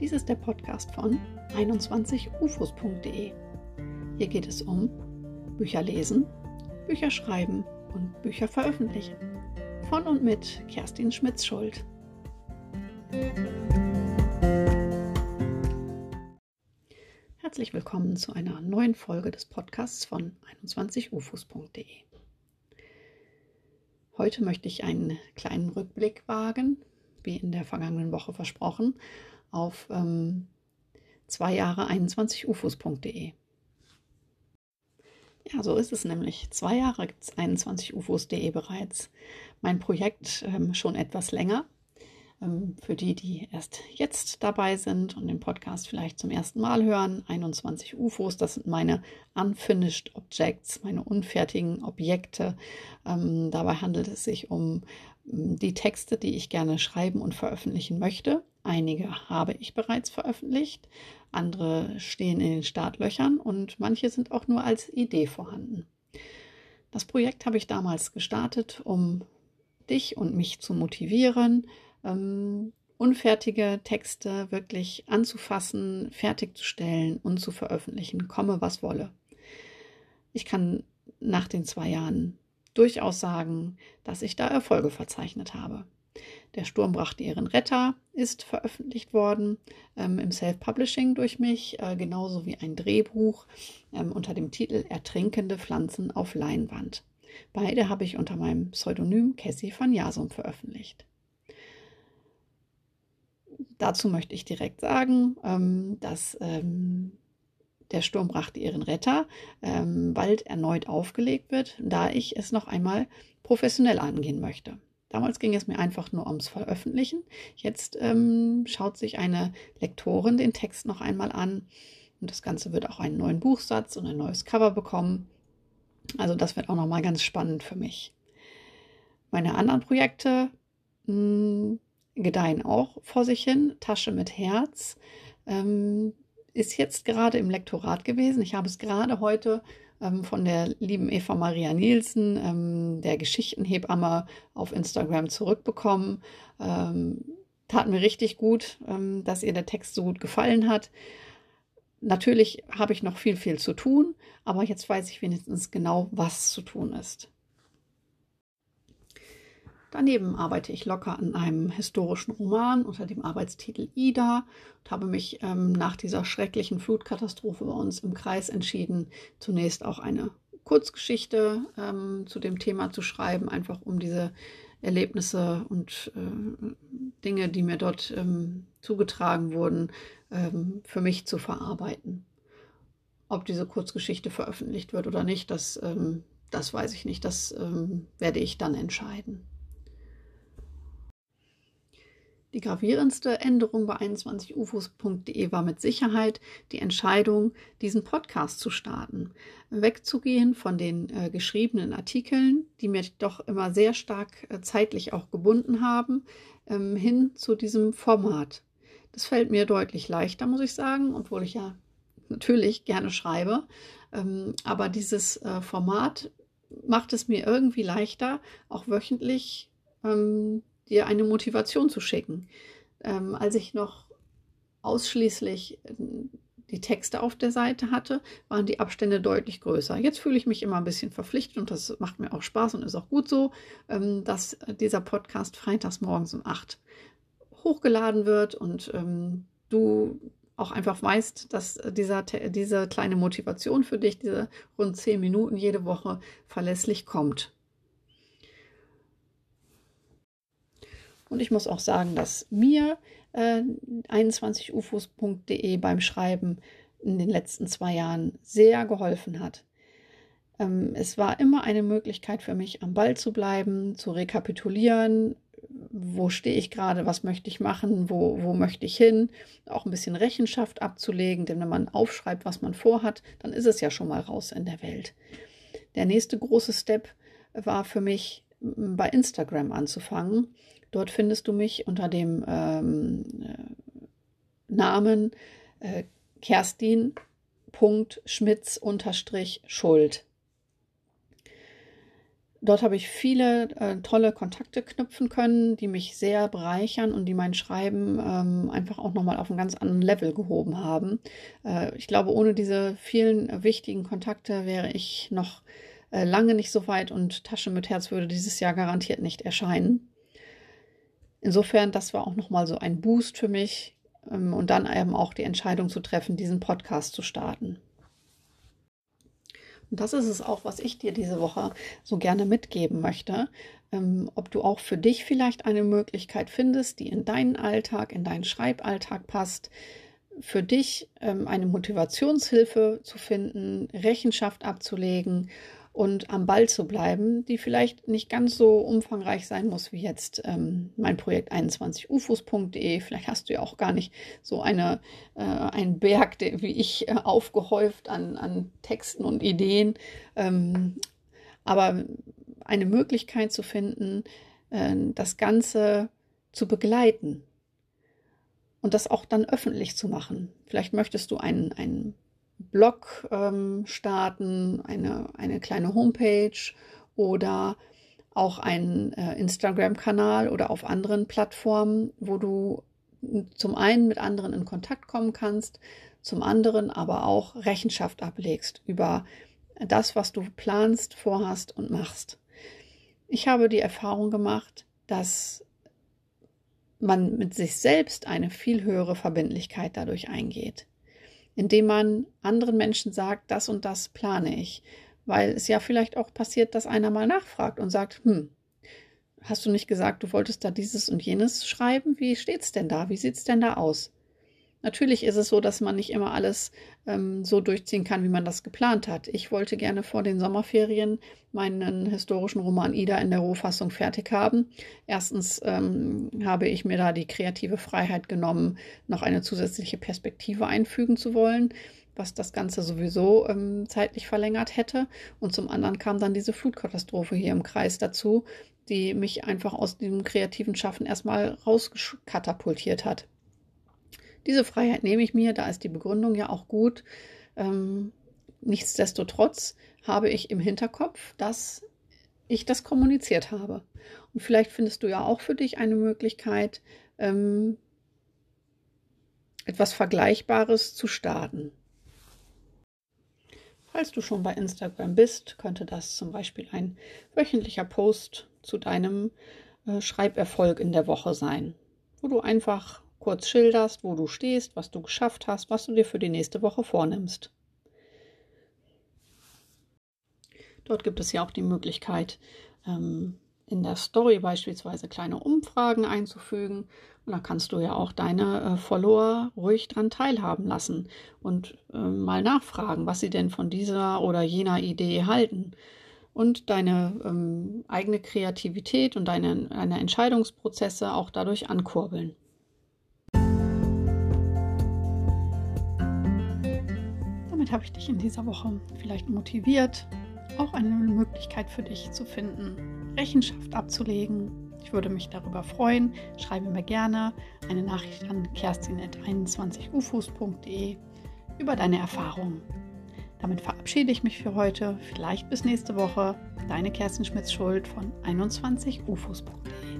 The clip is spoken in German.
Dies ist der Podcast von 21ufos.de. Hier geht es um Bücher lesen, Bücher schreiben und Bücher veröffentlichen. Von und mit Kerstin Schmitz-Schuld. Herzlich willkommen zu einer neuen Folge des Podcasts von 21ufos.de. Heute möchte ich einen kleinen Rückblick wagen, wie in der vergangenen Woche versprochen, auf ähm, zwei Jahre 21ufos.de. Ja, so ist es nämlich. Zwei Jahre gibt es 21ufos.de bereits. Mein Projekt ähm, schon etwas länger. Ähm, für die, die erst jetzt dabei sind und den Podcast vielleicht zum ersten Mal hören, 21 UFOs, das sind meine Unfinished Objects, meine unfertigen Objekte. Ähm, dabei handelt es sich um ähm, die Texte, die ich gerne schreiben und veröffentlichen möchte. Einige habe ich bereits veröffentlicht, andere stehen in den Startlöchern und manche sind auch nur als Idee vorhanden. Das Projekt habe ich damals gestartet, um dich und mich zu motivieren, ähm, unfertige Texte wirklich anzufassen, fertigzustellen und zu veröffentlichen, komme was wolle. Ich kann nach den zwei Jahren durchaus sagen, dass ich da Erfolge verzeichnet habe. Der Sturm brachte ihren Retter ist veröffentlicht worden ähm, im Self-Publishing durch mich, äh, genauso wie ein Drehbuch ähm, unter dem Titel Ertrinkende Pflanzen auf Leinwand. Beide habe ich unter meinem Pseudonym Cassie van Jasum veröffentlicht. Dazu möchte ich direkt sagen, ähm, dass ähm, der Sturm brachte ihren Retter ähm, bald erneut aufgelegt wird, da ich es noch einmal professionell angehen möchte. Damals ging es mir einfach nur ums Veröffentlichen. Jetzt ähm, schaut sich eine Lektorin den Text noch einmal an und das Ganze wird auch einen neuen Buchsatz und ein neues Cover bekommen. Also das wird auch noch mal ganz spannend für mich. Meine anderen Projekte mh, hm, gedeihen auch vor sich hin. Tasche mit Herz ähm, ist jetzt gerade im Lektorat gewesen. Ich habe es gerade heute ähm, von der lieben Eva Maria Nielsen, ähm, der Geschichtenhebamme, auf Instagram zurückbekommen. Ähm, tat mir richtig gut, ähm, dass ihr der Text so gut gefallen hat. Natürlich habe ich noch viel, viel zu tun, aber jetzt weiß ich wenigstens genau, was zu tun ist. Daneben arbeite ich locker an einem historischen Roman unter dem Arbeitstitel Ida und habe mich ähm, nach dieser schrecklichen Flutkatastrophe bei uns im Kreis entschieden, zunächst auch eine Kurzgeschichte ähm, zu dem Thema zu schreiben, einfach um diese Erlebnisse und äh, Dinge, die mir dort ähm, zugetragen wurden, ähm, für mich zu verarbeiten. Ob diese Kurzgeschichte veröffentlicht wird oder nicht, das, ähm, das weiß ich nicht. Das ähm, werde ich dann entscheiden. Die gravierendste Änderung bei 21ufos.de war mit Sicherheit die Entscheidung, diesen Podcast zu starten. Wegzugehen von den äh, geschriebenen Artikeln, die mir doch immer sehr stark äh, zeitlich auch gebunden haben, ähm, hin zu diesem Format. Das fällt mir deutlich leichter, muss ich sagen, obwohl ich ja natürlich gerne schreibe. Ähm, aber dieses äh, Format macht es mir irgendwie leichter, auch wöchentlich ähm, dir eine Motivation zu schicken. Ähm, als ich noch ausschließlich ähm, die Texte auf der Seite hatte, waren die Abstände deutlich größer. Jetzt fühle ich mich immer ein bisschen verpflichtet und das macht mir auch Spaß und ist auch gut so, ähm, dass dieser Podcast freitags morgens um 8 hochgeladen wird und ähm, du auch einfach weißt, dass dieser, diese kleine Motivation für dich, diese rund 10 Minuten jede Woche verlässlich kommt. Und ich muss auch sagen, dass mir äh, 21ufos.de beim Schreiben in den letzten zwei Jahren sehr geholfen hat. Ähm, es war immer eine Möglichkeit für mich, am Ball zu bleiben, zu rekapitulieren, wo stehe ich gerade, was möchte ich machen, wo, wo möchte ich hin, auch ein bisschen Rechenschaft abzulegen, denn wenn man aufschreibt, was man vorhat, dann ist es ja schon mal raus in der Welt. Der nächste große Step war für mich, bei Instagram anzufangen Dort findest du mich unter dem ähm, äh, Namen äh, Kerstin.schmitz-schuld. Dort habe ich viele äh, tolle Kontakte knüpfen können, die mich sehr bereichern und die mein Schreiben ähm, einfach auch nochmal auf einen ganz anderen Level gehoben haben. Äh, ich glaube, ohne diese vielen wichtigen Kontakte wäre ich noch äh, lange nicht so weit und Tasche mit Herz würde dieses Jahr garantiert nicht erscheinen. Insofern, das war auch nochmal so ein Boost für mich ähm, und dann eben auch die Entscheidung zu treffen, diesen Podcast zu starten. Und das ist es auch, was ich dir diese Woche so gerne mitgeben möchte. Ähm, ob du auch für dich vielleicht eine Möglichkeit findest, die in deinen Alltag, in deinen Schreiballtag passt, für dich ähm, eine Motivationshilfe zu finden, Rechenschaft abzulegen und am Ball zu bleiben, die vielleicht nicht ganz so umfangreich sein muss wie jetzt ähm, mein Projekt 21ufos.de. Vielleicht hast du ja auch gar nicht so eine, äh, einen Berg, der, wie ich, äh, aufgehäuft an, an Texten und Ideen. Ähm, aber eine Möglichkeit zu finden, äh, das Ganze zu begleiten und das auch dann öffentlich zu machen. Vielleicht möchtest du einen, einen Blog ähm, starten, eine, eine kleine Homepage oder auch einen äh, Instagram-Kanal oder auf anderen Plattformen, wo du zum einen mit anderen in Kontakt kommen kannst, zum anderen aber auch Rechenschaft ablegst über das, was du planst, vorhast und machst. Ich habe die Erfahrung gemacht, dass man mit sich selbst eine viel höhere Verbindlichkeit dadurch eingeht indem man anderen Menschen sagt, das und das plane ich. Weil es ja vielleicht auch passiert, dass einer mal nachfragt und sagt, hm, hast du nicht gesagt, du wolltest da dieses und jenes schreiben? Wie steht's denn da? Wie sieht's denn da aus? Natürlich ist es so, dass man nicht immer alles ähm, so durchziehen kann, wie man das geplant hat. Ich wollte gerne vor den Sommerferien meinen historischen Roman Ida in der Rohfassung fertig haben. Erstens ähm, habe ich mir da die kreative Freiheit genommen, noch eine zusätzliche Perspektive einfügen zu wollen, was das Ganze sowieso ähm, zeitlich verlängert hätte. Und zum anderen kam dann diese Flutkatastrophe hier im Kreis dazu, die mich einfach aus dem kreativen Schaffen erstmal rauskatapultiert hat. Diese Freiheit nehme ich mir, da ist die Begründung ja auch gut. Ähm, nichtsdestotrotz habe ich im Hinterkopf, dass ich das kommuniziert habe. Und vielleicht findest du ja auch für dich eine Möglichkeit, ähm, etwas Vergleichbares zu starten. Falls du schon bei Instagram bist, könnte das zum Beispiel ein wöchentlicher Post zu deinem äh, Schreiberfolg in der Woche sein, wo du einfach kurz schilderst, wo du stehst, was du geschafft hast, was du dir für die nächste Woche vornimmst. Dort gibt es ja auch die Möglichkeit, ähm, in der Story beispielsweise kleine Umfragen einzufügen. Und da kannst du ja auch deine äh, Follower ruhig dran teilhaben lassen und äh, mal nachfragen, was sie denn von dieser oder jener Idee halten. Und deine ähm, eigene Kreativität und deine, deine Entscheidungsprozesse auch dadurch ankurbeln. Damit habe ich dich in dieser Woche vielleicht motiviert, auch eine Möglichkeit für dich zu finden, Rechenschaft abzulegen. Ich würde mich darüber freuen. Schreibe mir gerne eine Nachricht an kerstin.21ufos.de über deine Erfahrungen. Damit verabschiede ich mich für heute. Vielleicht bis nächste Woche. Deine Kerstin Schmitz-Schuld von 21ufos.de.